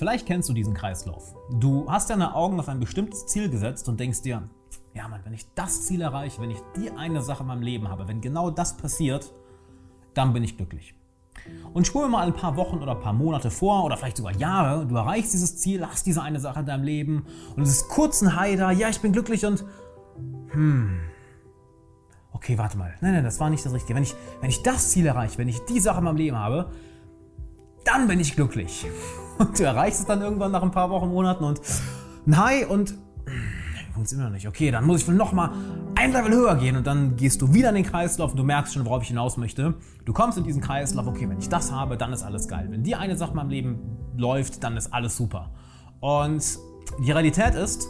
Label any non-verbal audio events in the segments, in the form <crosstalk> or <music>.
Vielleicht kennst du diesen Kreislauf. Du hast deine Augen auf ein bestimmtes Ziel gesetzt und denkst dir, ja Mann, wenn ich das Ziel erreiche, wenn ich die eine Sache in meinem Leben habe, wenn genau das passiert, dann bin ich glücklich. Und spule mal ein paar Wochen oder ein paar Monate vor oder vielleicht sogar Jahre. Du erreichst dieses Ziel, hast diese eine Sache in deinem Leben und es ist kurz ein da, ja, ich bin glücklich und hm, okay, warte mal. Nein, nein, das war nicht das Richtige. Wenn ich, wenn ich das Ziel erreiche, wenn ich die Sache in meinem Leben habe, dann bin ich glücklich. Und du erreichst es dann irgendwann nach ein paar Wochen, Monaten und ein High und funktioniert noch nicht. Okay, dann muss ich noch mal ein Level höher gehen und dann gehst du wieder in den Kreislauf und du merkst schon, worauf ich hinaus möchte. Du kommst in diesen Kreislauf, okay, wenn ich das habe, dann ist alles geil. Wenn die eine Sache in meinem Leben läuft, dann ist alles super. Und die Realität ist,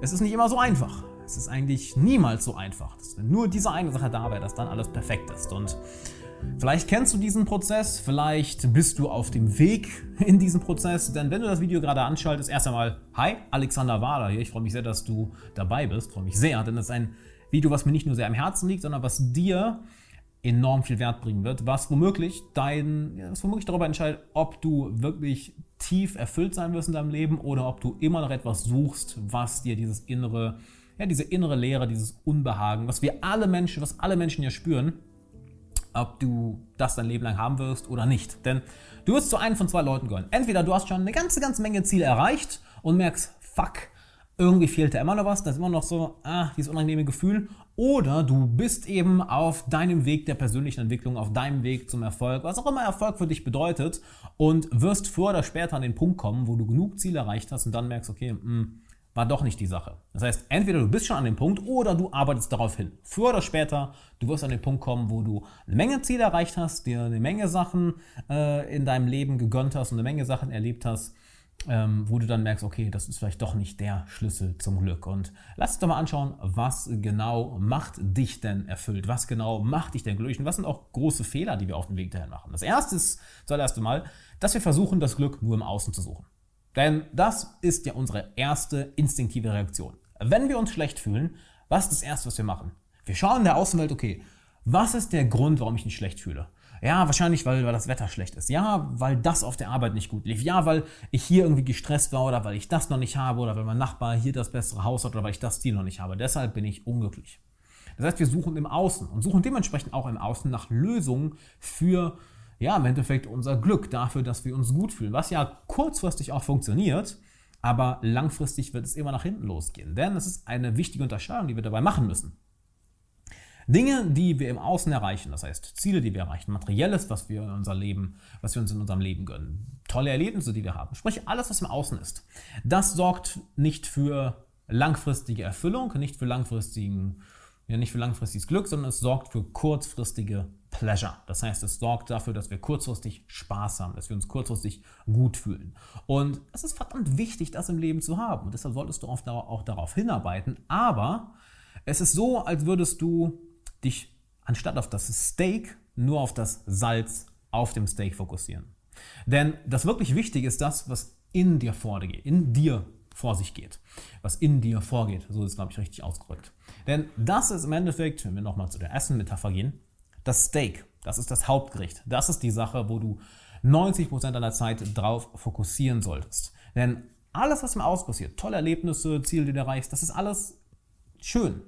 es ist nicht immer so einfach. Es ist eigentlich niemals so einfach. Dass wenn nur diese eine Sache da wäre, dass dann alles perfekt ist. Und Vielleicht kennst du diesen Prozess, vielleicht bist du auf dem Weg in diesen Prozess, denn wenn du das Video gerade anschaltest, erst einmal, hi, Alexander Wader hier, ich freue mich sehr, dass du dabei bist, freue mich sehr, denn das ist ein Video, was mir nicht nur sehr am Herzen liegt, sondern was dir enorm viel Wert bringen wird, was womöglich dein, was womöglich darüber entscheidet, ob du wirklich tief erfüllt sein wirst in deinem Leben oder ob du immer noch etwas suchst, was dir dieses innere, ja, diese innere Leere, dieses Unbehagen, was wir alle Menschen, was alle Menschen ja spüren, ob du das dein Leben lang haben wirst oder nicht. Denn du wirst zu einem von zwei Leuten gehören. Entweder du hast schon eine ganze, ganze Menge Ziele erreicht und merkst, fuck, irgendwie fehlt da immer noch was, da ist immer noch so, ah, dieses unangenehme Gefühl. Oder du bist eben auf deinem Weg der persönlichen Entwicklung, auf deinem Weg zum Erfolg, was auch immer Erfolg für dich bedeutet und wirst früher oder später an den Punkt kommen, wo du genug Ziele erreicht hast und dann merkst, okay, mh, hm, war doch nicht die Sache. Das heißt, entweder du bist schon an dem Punkt oder du arbeitest darauf hin. Früher oder später, du wirst an den Punkt kommen, wo du eine Menge Ziele erreicht hast, dir eine Menge Sachen äh, in deinem Leben gegönnt hast und eine Menge Sachen erlebt hast, ähm, wo du dann merkst, okay, das ist vielleicht doch nicht der Schlüssel zum Glück. Und lass uns doch mal anschauen, was genau macht dich denn erfüllt? Was genau macht dich denn glücklich? Und was sind auch große Fehler, die wir auf dem Weg dahin machen? Das erste ist zuallererst einmal, dass wir versuchen, das Glück nur im Außen zu suchen. Denn das ist ja unsere erste instinktive Reaktion. Wenn wir uns schlecht fühlen, was ist das Erste, was wir machen? Wir schauen in der Außenwelt, okay, was ist der Grund, warum ich mich schlecht fühle? Ja, wahrscheinlich, weil, weil das Wetter schlecht ist. Ja, weil das auf der Arbeit nicht gut lief. Ja, weil ich hier irgendwie gestresst war oder weil ich das noch nicht habe oder weil mein Nachbar hier das bessere Haus hat oder weil ich das Ziel noch nicht habe. Deshalb bin ich unglücklich. Das heißt, wir suchen im Außen und suchen dementsprechend auch im Außen nach Lösungen für ja, im Endeffekt unser Glück dafür, dass wir uns gut fühlen, was ja kurzfristig auch funktioniert, aber langfristig wird es immer nach hinten losgehen. Denn es ist eine wichtige Unterscheidung, die wir dabei machen müssen. Dinge, die wir im Außen erreichen, das heißt Ziele, die wir erreichen, materielles, was wir in unser Leben, was wir uns in unserem Leben gönnen, tolle Erlebnisse, die wir haben, sprich alles, was im Außen ist, das sorgt nicht für langfristige Erfüllung, nicht für langfristigen, ja, nicht für langfristiges Glück, sondern es sorgt für kurzfristige Pleasure. Das heißt, es sorgt dafür, dass wir kurzfristig Spaß haben, dass wir uns kurzfristig gut fühlen. Und es ist verdammt wichtig, das im Leben zu haben. Und deshalb solltest du auch darauf hinarbeiten. Aber es ist so, als würdest du dich anstatt auf das Steak nur auf das Salz auf dem Steak fokussieren. Denn das wirklich Wichtige ist das, was in dir vorgeht, in dir vor sich geht, was in dir vorgeht. So ist es, glaube ich, richtig ausgedrückt. Denn das ist im Endeffekt, wenn wir nochmal zu der Essen-Metapher gehen, das Steak, das ist das Hauptgericht. Das ist die Sache, wo du 90% deiner Zeit drauf fokussieren solltest. Denn alles, was im Aus passiert, tolle Erlebnisse, Ziele, die du erreichst, das ist alles schön.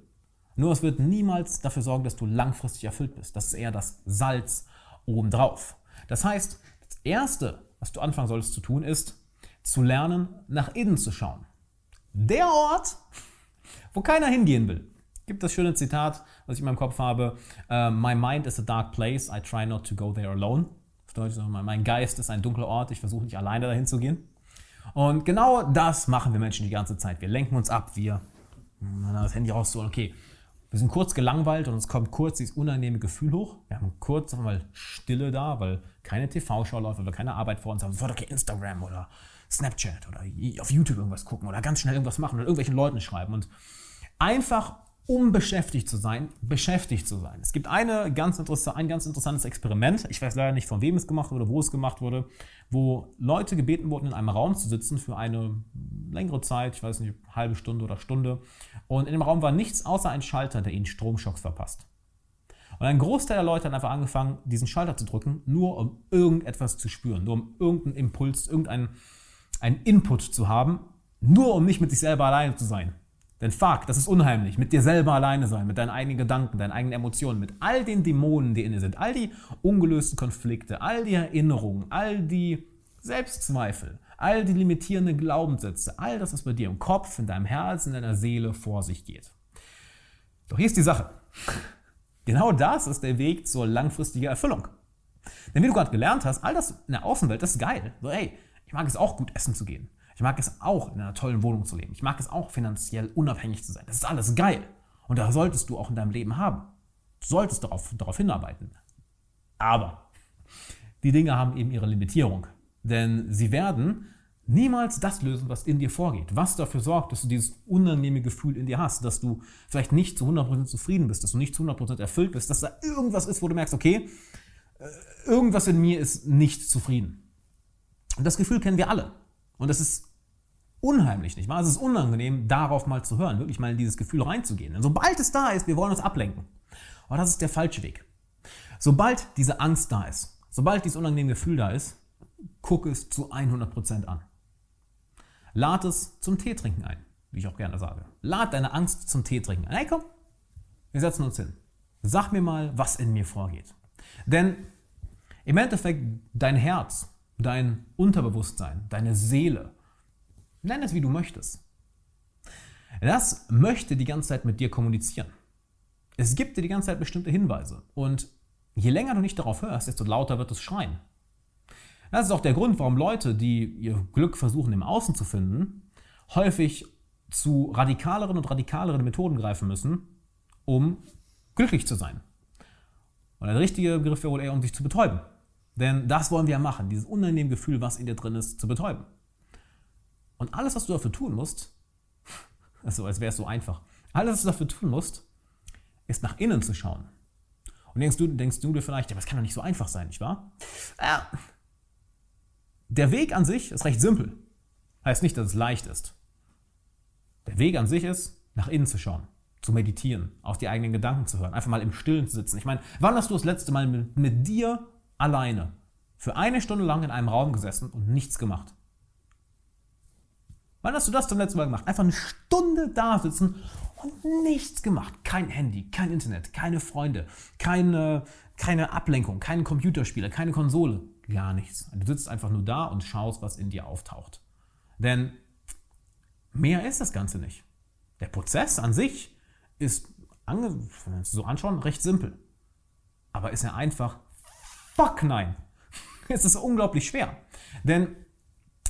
Nur es wird niemals dafür sorgen, dass du langfristig erfüllt bist. Das ist eher das Salz obendrauf. Das heißt, das Erste, was du anfangen solltest zu tun, ist zu lernen, nach innen zu schauen. Der Ort, wo keiner hingehen will gibt das schöne Zitat, was ich in meinem Kopf habe. Uh, My mind is a dark place. I try not to go there alone. Auf Deutsch, mein Geist ist ein dunkler Ort. Ich versuche nicht alleine dahin zu gehen. Und genau das machen wir Menschen die ganze Zeit. Wir lenken uns ab. Wir das Handy rauszuholen. Okay, wir sind kurz gelangweilt und es kommt kurz dieses unangenehme Gefühl hoch. Wir haben kurz mal Stille da, weil keine TV-Schau läuft, weil wir keine Arbeit vor uns haben. Sofort, okay, Instagram oder Snapchat oder auf YouTube irgendwas gucken oder ganz schnell irgendwas machen oder irgendwelchen Leuten schreiben. Und einfach um beschäftigt zu sein, beschäftigt zu sein. Es gibt eine ganz ein ganz interessantes Experiment, ich weiß leider nicht, von wem es gemacht wurde, wo es gemacht wurde, wo Leute gebeten wurden, in einem Raum zu sitzen für eine längere Zeit, ich weiß nicht, halbe Stunde oder Stunde. Und in dem Raum war nichts außer ein Schalter, der ihnen Stromschocks verpasst. Und ein Großteil der Leute hat einfach angefangen, diesen Schalter zu drücken, nur um irgendetwas zu spüren, nur um irgendeinen Impuls, irgendeinen einen Input zu haben, nur um nicht mit sich selber alleine zu sein. Denn fuck, das ist unheimlich. Mit dir selber alleine sein, mit deinen eigenen Gedanken, deinen eigenen Emotionen, mit all den Dämonen, die in dir sind, all die ungelösten Konflikte, all die Erinnerungen, all die Selbstzweifel, all die limitierenden Glaubenssätze, all das, was bei dir im Kopf, in deinem Herzen, in deiner Seele vor sich geht. Doch hier ist die Sache. <laughs> Genau das ist der Weg zur langfristigen Erfüllung. Denn wie du gerade gelernt hast, all das in der Außenwelt, das ist geil. So, ey, ich mag es auch gut essen zu gehen. Ich mag es auch, in einer tollen Wohnung zu leben. Ich mag es auch, finanziell unabhängig zu sein. Das ist alles geil. Und da solltest du auch in deinem Leben haben. Du solltest darauf, darauf hinarbeiten. Aber die Dinge haben eben ihre Limitierung. Denn sie werden niemals das lösen, was in dir vorgeht. Was dafür sorgt, dass du dieses unangenehme Gefühl in dir hast, dass du vielleicht nicht zu 100% zufrieden bist, dass du nicht zu 100% erfüllt bist, dass da irgendwas ist, wo du merkst, okay, äh, irgendwas in mir ist nicht zufrieden. Und das Gefühl kennen wir alle. Und das ist unheimlich, nicht wahr? Es ist unangenehm, darauf mal zu hören, wirklich mal in dieses Gefühl reinzugehen. Denn sobald es da ist, wir wollen uns ablenken. Aber das ist der falsche Weg. Sobald diese Angst da ist, sobald dieses unangenehme Gefühl da ist, guck es zu 100% an. Lad es zum Teetrinken ein, wie ich auch gerne sage. Lad deine Angst zum Teetrinken ein. Hey, komm, wir setzen uns hin. Sag mir mal, was in mir vorgeht. Denn im Endeffekt, dein Herz, dein Unterbewusstsein, deine Seele, Nenn es, wie du möchtest. Das möchte die ganze Zeit mit dir kommunizieren. Es gibt dir die ganze Zeit bestimmte Hinweise. Und je länger du nicht darauf hörst, desto lauter wird es schreien. Das ist auch der Grund, warum Leute, die ihr Glück versuchen im Außen zu finden, häufig zu radikaleren und radikaleren Methoden greifen müssen, um glücklich zu sein. Und der richtige Begriff wäre wohl eher, um sich zu betäuben. Denn das wollen wir ja machen, dieses unangenehme Gefühl, was in dir drin ist, zu betäuben. Und alles, was du dafür tun musst, <laughs> also als wäre es so einfach, alles, was du dafür tun musst, ist nach innen zu schauen. Und denkst du, denkst du dir vielleicht, ja, das kann doch nicht so einfach sein, nicht wahr? Ja. Der Weg an sich ist recht simpel. Heißt nicht, dass es leicht ist. Der Weg an sich ist, nach innen zu schauen, zu meditieren, auf die eigenen Gedanken zu hören, einfach mal im Stillen zu sitzen. Ich meine, wann hast du das letzte Mal mit, mit dir alleine für eine Stunde lang in einem Raum gesessen und nichts gemacht? Wann hast du das zum letzten Mal gemacht? Einfach eine Stunde da sitzen und nichts gemacht. Kein Handy, kein Internet, keine Freunde, keine, keine Ablenkung, kein Computerspieler, keine Konsole. Gar nichts. Du sitzt einfach nur da und schaust, was in dir auftaucht. Denn mehr ist das Ganze nicht. Der Prozess an sich ist, wenn wir es so anschauen, recht simpel. Aber ist er einfach? Fuck nein! <laughs> Es ist unglaublich schwer. Denn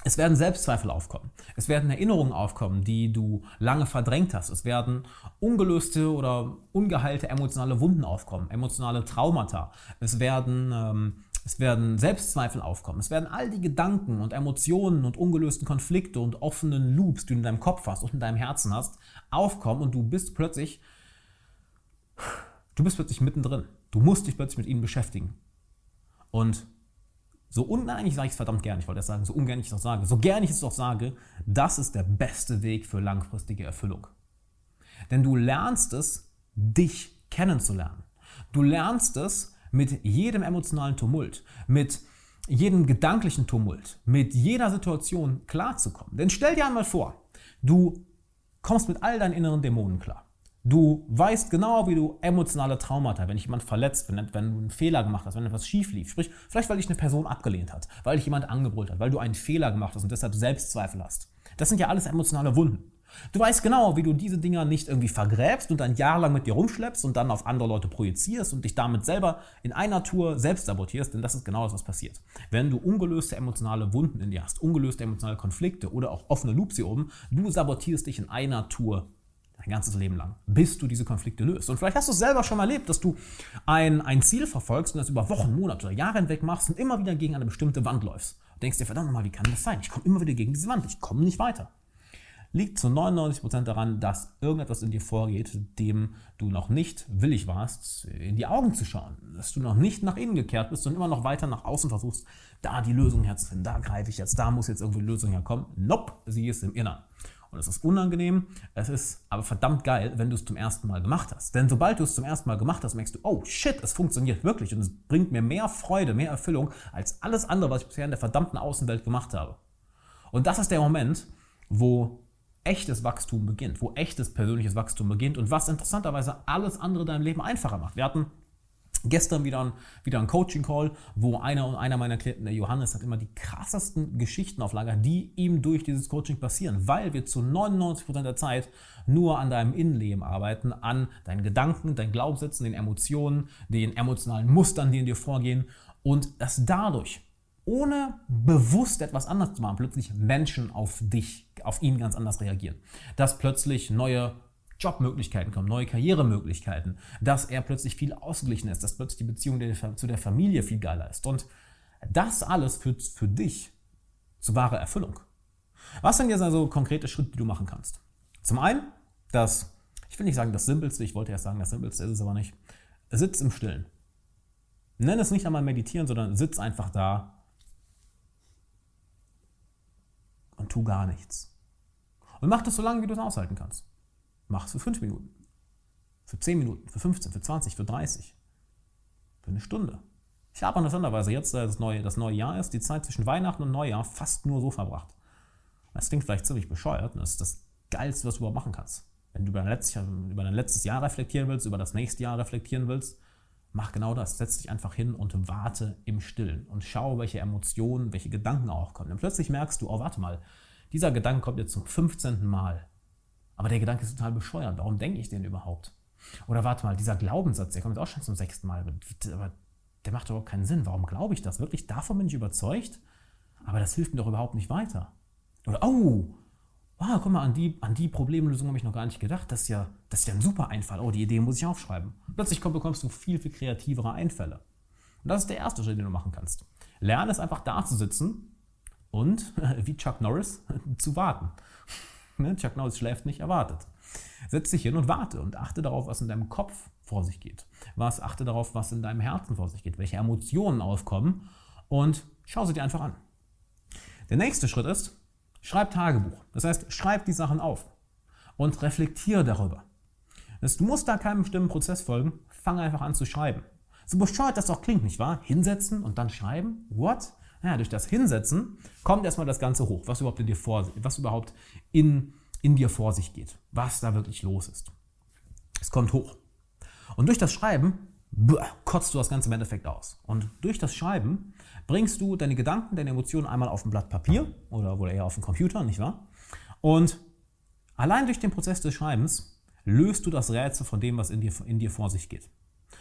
es werden Selbstzweifel aufkommen. Es werden Erinnerungen aufkommen, die du lange verdrängt hast. Es werden ungelöste oder ungeheilte emotionale Wunden aufkommen, emotionale Traumata. Es werden, ähm, es werden Selbstzweifel aufkommen. Es werden all die Gedanken und Emotionen und ungelösten Konflikte und offenen Loops, die du in deinem Kopf hast und in deinem Herzen hast, aufkommen und du bist plötzlich, du bist plötzlich mittendrin. Du musst dich plötzlich mit ihnen beschäftigen. Und so uneinig sage ich es verdammt gern, ich wollte das sagen, so ungern ich es auch sage, so gern ich es auch sage, das ist der beste Weg für langfristige Erfüllung. Denn du lernst es, dich kennenzulernen. Du lernst es mit jedem emotionalen Tumult, mit jedem gedanklichen Tumult, mit jeder Situation klarzukommen. Denn stell dir einmal vor, du kommst mit all deinen inneren Dämonen klar. Du weißt genau, wie du emotionale Traumata, wenn dich jemand verletzt, wenn, wenn, du einen Fehler gemacht hast, wenn etwas schief lief, sprich, vielleicht weil dich eine Person abgelehnt hat, weil dich jemand angebrüllt hat, weil du einen Fehler gemacht hast und deshalb Selbstzweifel hast. Das sind ja alles emotionale Wunden. Du weißt genau, wie du diese Dinger nicht irgendwie vergräbst und dann jahrelang mit dir rumschleppst und dann auf andere Leute projizierst und dich damit selber in einer Tour selbst sabotierst, denn das ist genau das, was passiert. Wenn du ungelöste emotionale Wunden in dir hast, ungelöste emotionale Konflikte oder auch offene Loops hier oben, du sabotierst dich in einer Tour dein ganzes Leben lang, bis du diese Konflikte löst. Und vielleicht hast du es selber schon mal erlebt, dass du ein, ein Ziel verfolgst und das über Wochen, Monate oder Jahre hinweg machst und immer wieder gegen eine bestimmte Wand läufst. Du denkst dir, verdammt nochmal, wie kann das sein? Ich komme immer wieder gegen diese Wand, ich komme nicht weiter. Liegt zu 99% daran, dass irgendetwas in dir vorgeht, dem du noch nicht willig warst, in die Augen zu schauen. Dass du noch nicht nach innen gekehrt bist und immer noch weiter nach außen versuchst, da die Lösung herzufinden, da greife ich jetzt, da muss jetzt irgendwie die Lösung herkommen. Nope, sie ist im Innern. Und es ist unangenehm, es ist aber verdammt geil, wenn du es zum ersten Mal gemacht hast. Denn sobald du es zum ersten Mal gemacht hast, merkst du, oh shit, es funktioniert wirklich und es bringt mir mehr Freude, mehr Erfüllung als alles andere, was ich bisher in der verdammten Außenwelt gemacht habe. Und das ist der Moment, wo echtes Wachstum beginnt, wo echtes persönliches Wachstum beginnt und was interessanterweise alles andere dein Leben einfacher macht. Wir hatten gestern wieder ein, wieder ein Coaching-Call, wo einer und einer meiner Klienten, der Johannes, hat immer die krassesten Geschichten auf Lager, die ihm durch dieses Coaching passieren, weil wir zu 99% der Zeit nur an deinem Innenleben arbeiten, an deinen Gedanken, deinen Glaubenssätzen, den Emotionen, den emotionalen Mustern, die in dir vorgehen und dass dadurch ohne bewusst etwas anders zu machen, plötzlich Menschen auf dich, auf ihn ganz anders reagieren. Dass plötzlich neue Jobmöglichkeiten kommen, neue Karrieremöglichkeiten, dass er plötzlich viel ausgeglichen ist, dass plötzlich die Beziehung zu der Familie viel geiler ist. Und das alles führt für dich zu wahrer Erfüllung. Was sind jetzt also konkrete Schritte, die du machen kannst? Zum einen, das, ich will nicht sagen das Simpelste, ich wollte erst sagen, das Simpelste ist es aber nicht. Sitz im Stillen. Nenn es nicht einmal meditieren, sondern sitz einfach da und tu gar nichts. Und mach das so lange, wie du es aushalten kannst. Mach es für 5 Minuten, für 10 Minuten, für 15, für 20, für 30, für eine Stunde. Ich habe interessanterweise jetzt, da das neue, das neue Jahr ist, die Zeit zwischen Weihnachten und Neujahr fast nur so verbracht. Das klingt vielleicht ziemlich bescheuert, das ist das Geilste, was du überhaupt machen kannst. Wenn du über dein, letztes Jahr, über dein letztes Jahr reflektieren willst, über das nächste Jahr reflektieren willst, mach genau das. Setz dich einfach hin und warte im Stillen und schau, welche Emotionen, welche Gedanken auch kommen. Und plötzlich merkst du, oh, warte mal, dieser Gedanke kommt jetzt zum 15. Mal. Aber der Gedanke ist total bescheuert. Warum denke ich den überhaupt? Oder warte mal, dieser Glaubenssatz, der kommt jetzt auch schon zum sechsten Mal. Aber der macht überhaupt keinen Sinn. Warum glaube ich das? Wirklich, davon bin ich überzeugt? Aber das hilft mir doch überhaupt nicht weiter. Oder, oh, wow, guck mal, an die, an die Problemlösung habe ich noch gar nicht gedacht. Das ist, ja, das ist ja ein super Einfall. Oh, die Idee muss ich aufschreiben. Plötzlich bekommst du viel, viel kreativere Einfälle. Und das ist der erste Schritt, den du machen kannst. Lerne es einfach da zu sitzen und, <laughs> wie Chuck Norris, <laughs> zu warten. Ne, Chuck Norris schläft nicht, er wartet. Setz dich hin und warte und achte darauf, was in deinem Kopf vor sich geht. Was, achte darauf, was in deinem Herzen vor sich geht, welche Emotionen aufkommen und schau sie dir einfach an. Der nächste Schritt ist, schreib Tagebuch. Das heißt, schreib die Sachen auf und reflektiere darüber. Du musst da keinem bestimmten Prozess folgen, fang einfach an zu schreiben. So bescheuert das auch klingt, nicht wahr? Hinsetzen und dann schreiben? What? Ja, durch das Hinsetzen kommt erstmal das Ganze hoch, was überhaupt in dir vor, was überhaupt in, in dir vor sich geht, was da wirklich los ist. Es kommt hoch. Und durch das Schreiben kotzt du das Ganze im Endeffekt aus. Und durch das Schreiben bringst du deine Gedanken, deine Emotionen einmal auf ein Blatt Papier oder wohl eher auf den Computer, nicht wahr? Und allein durch den Prozess des Schreibens löst du das Rätsel von dem, was in dir, in dir vor sich geht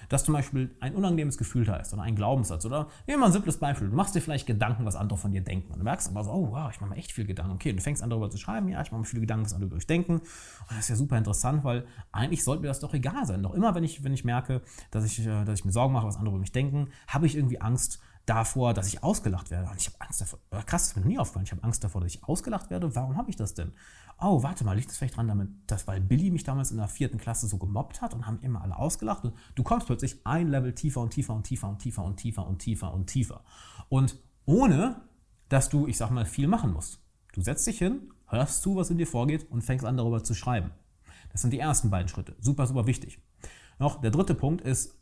dass zum Beispiel ein unangenehmes Gefühl da ist oder ein Glaubenssatz oder nehmen wir ein simples Beispiel. Du machst dir vielleicht Gedanken, was andere von dir denken. Und du merkst aber so, oh wow, ich mache mir echt viel Gedanken. Okay, du fängst an darüber zu schreiben, ja, ich mache mir viele Gedanken, was andere über dich denken. Und das ist ja super interessant, weil eigentlich sollte mir das doch egal sein. Doch immer, wenn ich, wenn ich merke, dass ich, äh, dass ich mir Sorgen mache, was andere über mich denken, habe ich irgendwie Angst, davor, dass ich ausgelacht werde. Und ich habe Angst davor. Krass, das ist mir noch nie aufgefallen. Ich habe Angst davor, dass ich ausgelacht werde. Warum habe ich das denn? oh, warte mal, liegt das vielleicht dran, damit, dass weil Billy mich damals in der vierten Klasse so gemobbt hat und haben immer alle ausgelacht und du kommst plötzlich ein Level tiefer und tiefer und tiefer und tiefer und tiefer und tiefer und tiefer. Und ohne, dass du, ich sag mal, viel machen musst. Du setzt dich hin, hörst zu, was in dir vorgeht und fängst an, darüber zu schreiben. Das sind die ersten beiden Schritte. Super, super wichtig. Noch der dritte Punkt ist,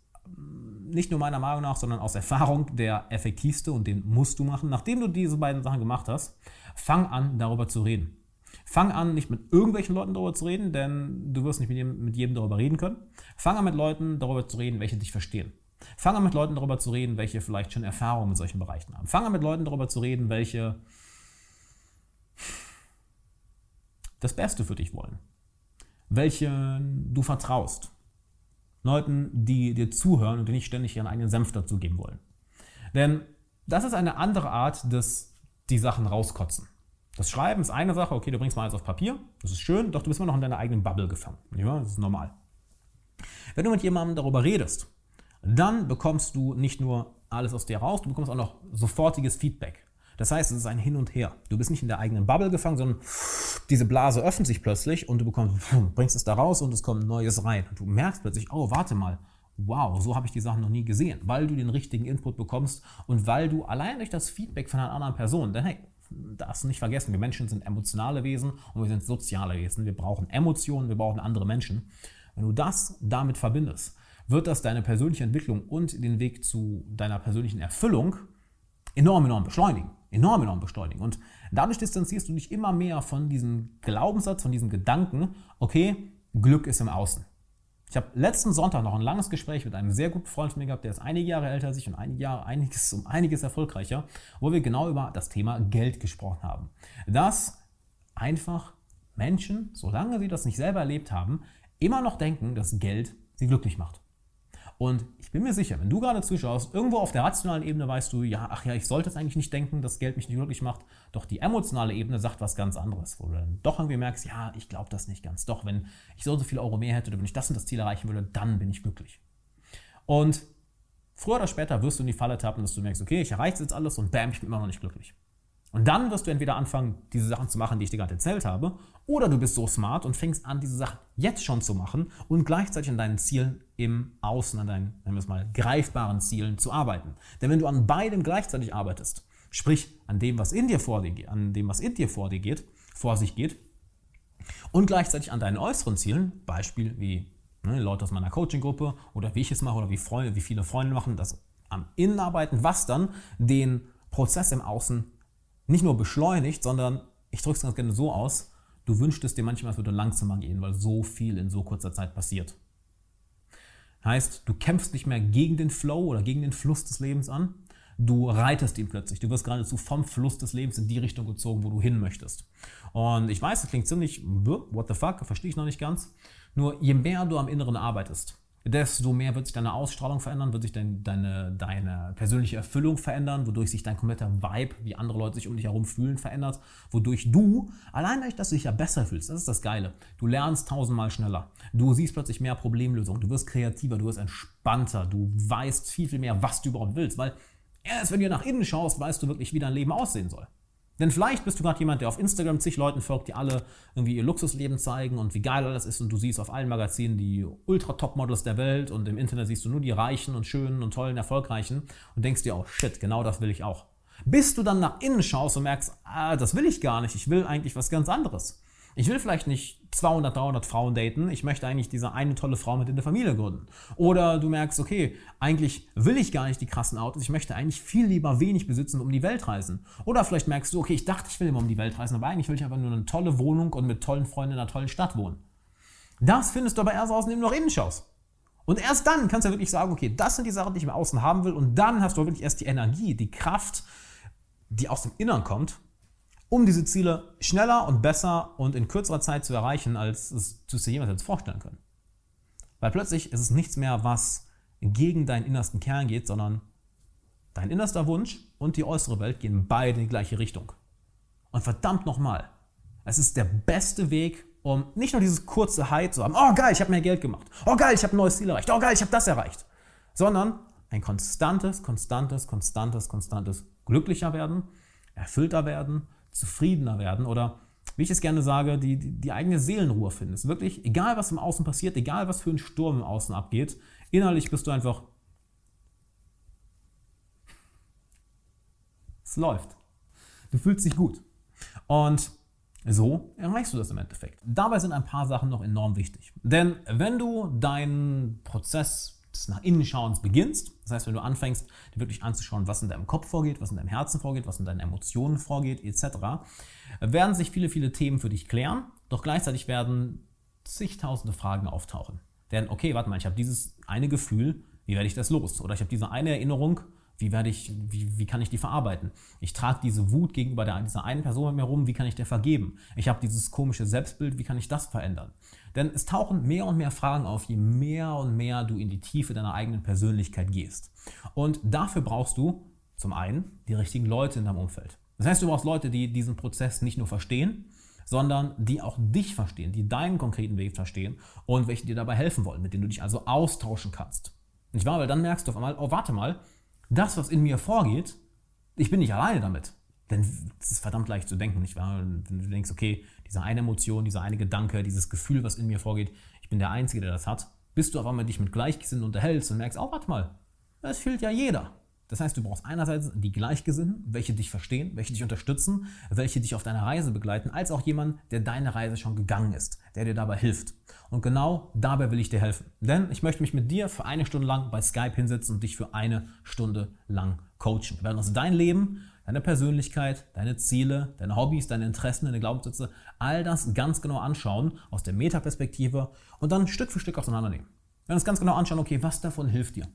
nicht nur meiner Meinung nach, sondern aus Erfahrung der effektivste und den musst du machen. Nachdem du diese beiden Sachen gemacht hast, fang an, darüber zu reden. Fang an, nicht mit irgendwelchen Leuten darüber zu reden, denn du wirst nicht mit jedem, mit jedem darüber reden können. Fang an, mit Leuten darüber zu reden, welche dich verstehen. Fang an, mit Leuten darüber zu reden, welche vielleicht schon Erfahrungen in solchen Bereichen haben. Fang an, mit Leuten darüber zu reden, welche das Beste für dich wollen. Welche du vertraust. Leuten, die dir zuhören und die nicht ständig ihren eigenen Senf dazugeben wollen. Denn das ist eine andere Art des die Sachen rauskotzen. Das Schreiben ist eine Sache, okay, du bringst mal alles auf Papier, das ist schön, doch du bist immer noch in deiner eigenen Bubble gefangen. Ja, das ist normal. Wenn du mit jemandem darüber redest, dann bekommst du nicht nur alles aus dir raus, du bekommst auch noch sofortiges Feedback. Das heißt, es ist ein Hin und Her. Du bist nicht in der eigenen Bubble gefangen, sondern diese Blase öffnet sich plötzlich und du bekommst, <laughs> bringst es da raus und es kommt Neues rein. Und du merkst plötzlich, oh, warte mal, wow, so habe ich die Sachen noch nie gesehen, weil du den richtigen Input bekommst und weil du allein durch das Feedback von einer anderen Person, denn hey, darfst du nicht vergessen, wir Menschen sind emotionale Wesen und wir sind soziale Wesen. Wir brauchen Emotionen, wir brauchen andere Menschen. Wenn du das damit verbindest, wird das deine persönliche Entwicklung und den Weg zu deiner persönlichen Erfüllung enorm, enorm beschleunigen. Enorm, enorm beschleunigen. Und dadurch distanzierst du dich immer mehr von diesem Glaubenssatz, von diesem Gedanken, okay, Glück ist im Außen. Ich habe letzten Sonntag noch ein langes Gespräch mit einem sehr guten Freund von mir gehabt, der ist einige Jahre älter als ich und einige Jahre einiges, um einiges erfolgreicher, wo wir genau über das Thema Geld gesprochen haben. Dass einfach Menschen, solange sie das nicht selber erlebt haben, immer noch denken, dass Geld sie glücklich macht. Und ich bin mir sicher, wenn du gerade zuschaust, irgendwo auf der rationalen Ebene weißt du, ja, ach ja, ich sollte es eigentlich nicht denken, dass Geld mich nicht glücklich macht. Doch die emotionale Ebene sagt was ganz anderes, wo du dann doch irgendwie merkst, ja, ich glaube das nicht ganz. Doch, wenn ich so und so viele Euro mehr hätte oder wenn ich das und das Ziel erreichen würde, dann bin ich glücklich. Und früher oder später wirst du in die Falle tappen, dass du merkst, okay, ich erreiche jetzt alles und bam, ich bin immer noch nicht glücklich. Und dann wirst du entweder anfangen, diese Sachen zu machen, die ich dir gerade erzählt habe, oder du bist so smart und fängst an, diese Sachen jetzt schon zu machen und gleichzeitig an deinen Zielen im Außen, an deinen, nennen wir es mal, greifbaren Zielen zu arbeiten. Denn wenn du an beidem gleichzeitig arbeitest, sprich an dem, was in dir vor dir geht, an dem, was in dir vor dir geht, vor sich geht, und gleichzeitig an deinen äußeren Zielen, Beispiel wie ne, Leute aus meiner Coaching-Gruppe oder wie ich es mache oder wie, Freunde, wie viele Freunde machen, das am Innen arbeiten, was dann den Prozess im Außen nicht nur beschleunigt, sondern ich drücke es ganz gerne so aus, du wünschtest dir manchmal, es würde langsamer gehen, weil so viel in so kurzer Zeit passiert. Heißt, du kämpfst nicht mehr gegen den Flow oder gegen den Fluss des Lebens an, du reitest ihn plötzlich. Du wirst geradezu vom Fluss des Lebens in die Richtung gezogen, wo du hin möchtest. Und ich weiß, das klingt ziemlich, what the fuck, verstehe ich noch nicht ganz. Nur je mehr du am Inneren arbeitest, desto mehr wird sich deine Ausstrahlung verändern, wird sich dein, deine, deine persönliche Erfüllung verändern, wodurch sich dein kompletter Vibe, wie andere Leute sich um dich herum fühlen, verändert, wodurch du, allein dadurch, dass du dich ja besser fühlst, das ist das Geile, du lernst tausendmal schneller, du siehst plötzlich mehr Problemlösungen, du wirst kreativer, du wirst entspannter, du weißt viel, viel mehr, was du überhaupt willst, weil erst wenn du nach innen schaust, weißt du wirklich, wie dein Leben aussehen soll. Denn vielleicht bist du gerade jemand, der auf Instagram zig Leuten folgt, die alle irgendwie ihr Luxusleben zeigen und wie geil alles ist und du siehst auf allen Magazinen die Ultra-Top-Models der Welt und im Internet siehst du nur die Reichen und Schönen und Tollen, Erfolgreichen und denkst dir auch, shit, genau das will ich auch. Bis du dann nach innen schaust und merkst, ah, das will ich gar nicht, ich will eigentlich was ganz anderes. Ich will vielleicht nicht 200, 300 Frauen daten, ich möchte eigentlich diese eine tolle Frau mit in der Familie gründen. Oder du merkst, okay, eigentlich will ich gar nicht die krassen Autos, ich möchte eigentlich viel lieber wenig besitzen und um die Welt reisen. Oder vielleicht merkst du, okay, ich dachte, ich will immer um die Welt reisen, aber eigentlich will ich einfach nur eine tolle Wohnung und mit tollen Freunden in einer tollen Stadt wohnen. Das findest du aber erst aus, indem du nach innen schaust. Und erst dann kannst du wirklich sagen, okay, das sind die Sachen, die ich im Außen haben will. Und dann hast du wirklich erst die Energie, die Kraft, die aus dem Innern kommt, um diese Ziele schneller und besser und in kürzerer Zeit zu erreichen, als es du dir jemals vorstellen können. Weil plötzlich ist es nichts mehr, was gegen deinen innersten Kern geht, sondern dein innerster Wunsch und die äußere Welt gehen beide in die gleiche Richtung. Und verdammt nochmal, es ist der beste Weg, um nicht nur dieses kurze High zu haben, oh geil, ich habe mehr Geld gemacht, oh geil, ich habe ein neues Ziel erreicht, oh geil, ich habe das erreicht, sondern ein konstantes, konstantes, konstantes, konstantes glücklicher werden, erfüllter werden zufriedener werden oder, wie ich es gerne sage, die, die, die eigene Seelenruhe finden. Es ist wirklich, egal was im Außen passiert, egal was für ein Sturm im Außen abgeht, innerlich bist du einfach. Es läuft. Du fühlst dich gut. Und so erreichst du das im Endeffekt. Dabei sind ein paar Sachen noch enorm wichtig. Denn wenn du deinen Prozess des nach innen schauens beginnst. Das heißt, wenn du anfängst, dir wirklich anzuschauen, was in deinem Kopf vorgeht, was in deinem Herzen vorgeht, was in deinen Emotionen vorgeht, etc., werden sich viele, viele Themen für dich klären. Doch gleichzeitig werden zigtausende Fragen auftauchen. Denn, okay, warte mal, ich habe dieses eine Gefühl, wie werde ich das los? Oder ich habe diese eine Erinnerung, wie, werde ich, wie, wie kann ich die verarbeiten? Ich trage diese Wut gegenüber der, dieser einen Person mit mir rum, wie kann ich der vergeben? Ich habe dieses komische Selbstbild, wie kann ich das verändern? Denn es tauchen mehr und mehr Fragen auf, je mehr und mehr du in die Tiefe deiner eigenen Persönlichkeit gehst. Und dafür brauchst du zum einen die richtigen Leute in deinem Umfeld. Das heißt, du brauchst Leute, die diesen Prozess nicht nur verstehen, sondern die auch dich verstehen, die deinen konkreten Weg verstehen und welche dir dabei helfen wollen, mit denen du dich also austauschen kannst. Nicht wahr? Weil dann merkst du auf einmal, oh, warte mal, das, was in mir vorgeht, ich bin nicht alleine damit. Denn es ist verdammt leicht zu denken, nicht wahr? Wenn du denkst, okay, diese eine Emotion, dieser eine Gedanke, dieses Gefühl, was in mir vorgeht, ich bin der Einzige, der das hat, bis du auf einmal dich mit Gleichgesinnten unterhältst und merkst, oh, warte mal, das fühlt ja jeder. Das heißt, du brauchst einerseits die Gleichgesinnten, welche dich verstehen, welche dich unterstützen, welche dich auf deiner Reise begleiten, als auch jemand, der deine Reise schon gegangen ist, der dir dabei hilft. Und genau dabei will ich dir helfen. Denn ich möchte mich mit dir für eine Stunde lang bei Skype hinsetzen und dich für eine Stunde lang coachen. Wir werden uns dein Leben deine Persönlichkeit, deine Ziele, deine Hobbys, deine Interessen, deine Glaubenssätze, all das ganz genau anschauen aus der Metaperspektive und dann Stück für Stück auseinandernehmen. Werden uns ganz genau anschauen, okay, was davon hilft dir?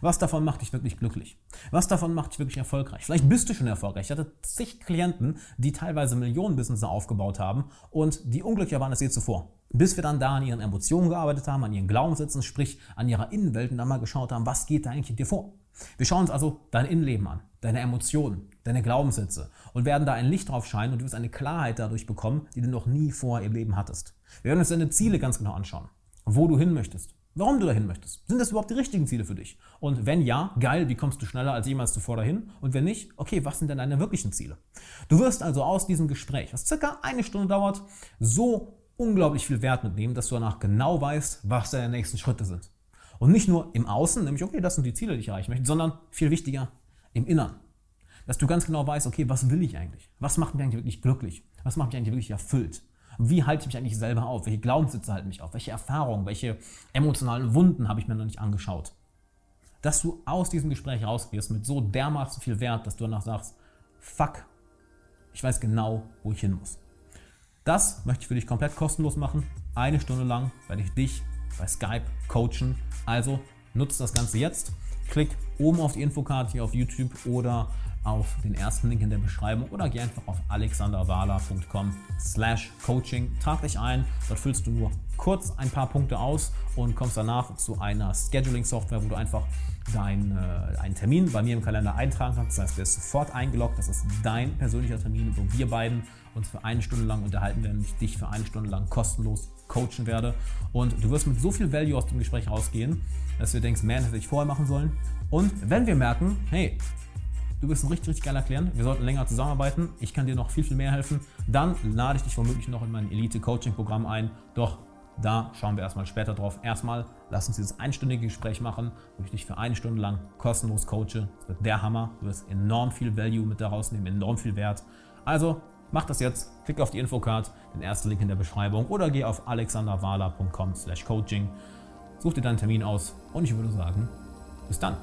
Was davon macht dich wirklich glücklich? Was davon macht dich wirklich erfolgreich? Vielleicht bist du schon erfolgreich. Ich hatte zig Klienten, die teilweise Millionenbusiness aufgebaut haben und die unglücklicher waren als je zuvor. Bis wir dann da an ihren Emotionen gearbeitet haben, an ihren Glaubenssätzen, sprich an ihrer Innenwelt und dann mal geschaut haben, was geht da eigentlich in dir vor? Wir schauen uns also dein Innenleben an, deine Emotionen, deine Glaubenssätze und werden da ein Licht drauf scheinen und du wirst eine Klarheit dadurch bekommen, die du noch nie vorher im Leben hattest. Wir werden uns deine Ziele ganz genau anschauen, wo du hin möchtest, warum du dahin möchtest. Sind das überhaupt die richtigen Ziele für dich? Und wenn ja, geil, wie kommst du schneller als jemals zuvor dahin? Und wenn nicht, okay, was sind denn deine wirklichen Ziele? Du wirst also aus diesem Gespräch, was circa eine Stunde dauert, so unglaublich viel Wert mitnehmen, dass du danach genau weißt, was deine nächsten Schritte sind. Und nicht nur im Außen, nämlich, okay, das sind die Ziele, die ich erreichen möchte, sondern viel wichtiger im Innern. Dass du ganz genau weißt, okay, was will ich eigentlich? Was macht mich eigentlich wirklich glücklich? Was macht mich eigentlich wirklich erfüllt? Wie halte ich mich eigentlich selber auf? Welche Glaubenssätze halten mich auf? Welche Erfahrungen, welche emotionalen Wunden habe ich mir noch nicht angeschaut? Dass du aus diesem Gespräch rausgehst mit so dermaßen viel Wert, dass du danach sagst, fuck, ich weiß genau, wo ich hin muss. Das möchte ich für dich komplett kostenlos machen. Eine Stunde lang werde ich dich bei Skype coachen. Also nutzt das Ganze jetzt. Klick oben auf die Infokarte hier auf YouTube oder auf den ersten Link in der Beschreibung oder geh einfach auf alexanderwala.com slash coaching. Trag dich ein, dort füllst du nur kurz ein paar Punkte aus und kommst danach zu einer Scheduling-Software, wo du einfach deinen äh, einen Termin bei mir im Kalender eintragen kannst. Das heißt, du bist sofort eingeloggt. Das ist dein persönlicher Termin, wo wir beiden uns für eine Stunde lang unterhalten werden, ich dich für eine Stunde lang kostenlos coachen werde. Und du wirst mit so viel Value aus dem Gespräch rausgehen, dass du denkst, man, hätte ich vorher machen sollen. Und wenn wir merken, hey, du bist ein richtig, richtig geiler Klient, wir sollten länger zusammenarbeiten, ich kann dir noch viel, viel mehr helfen, dann lade ich dich womöglich noch in mein Elite-Coaching-Programm ein. Doch da schauen wir erstmal später drauf. Erstmal lass uns dieses einstündige Gespräch machen, wo ich dich für eine Stunde lang kostenlos coache. Das wird der Hammer. Du wirst enorm viel Value mit daraus nehmen, enorm viel Wert. Also mach das jetzt. Klick auf die Infocard, den ersten Link in der Beschreibung oder geh auf alexanderwala.com/coaching. Such dir deinen Termin aus und ich würde sagen, bis dann.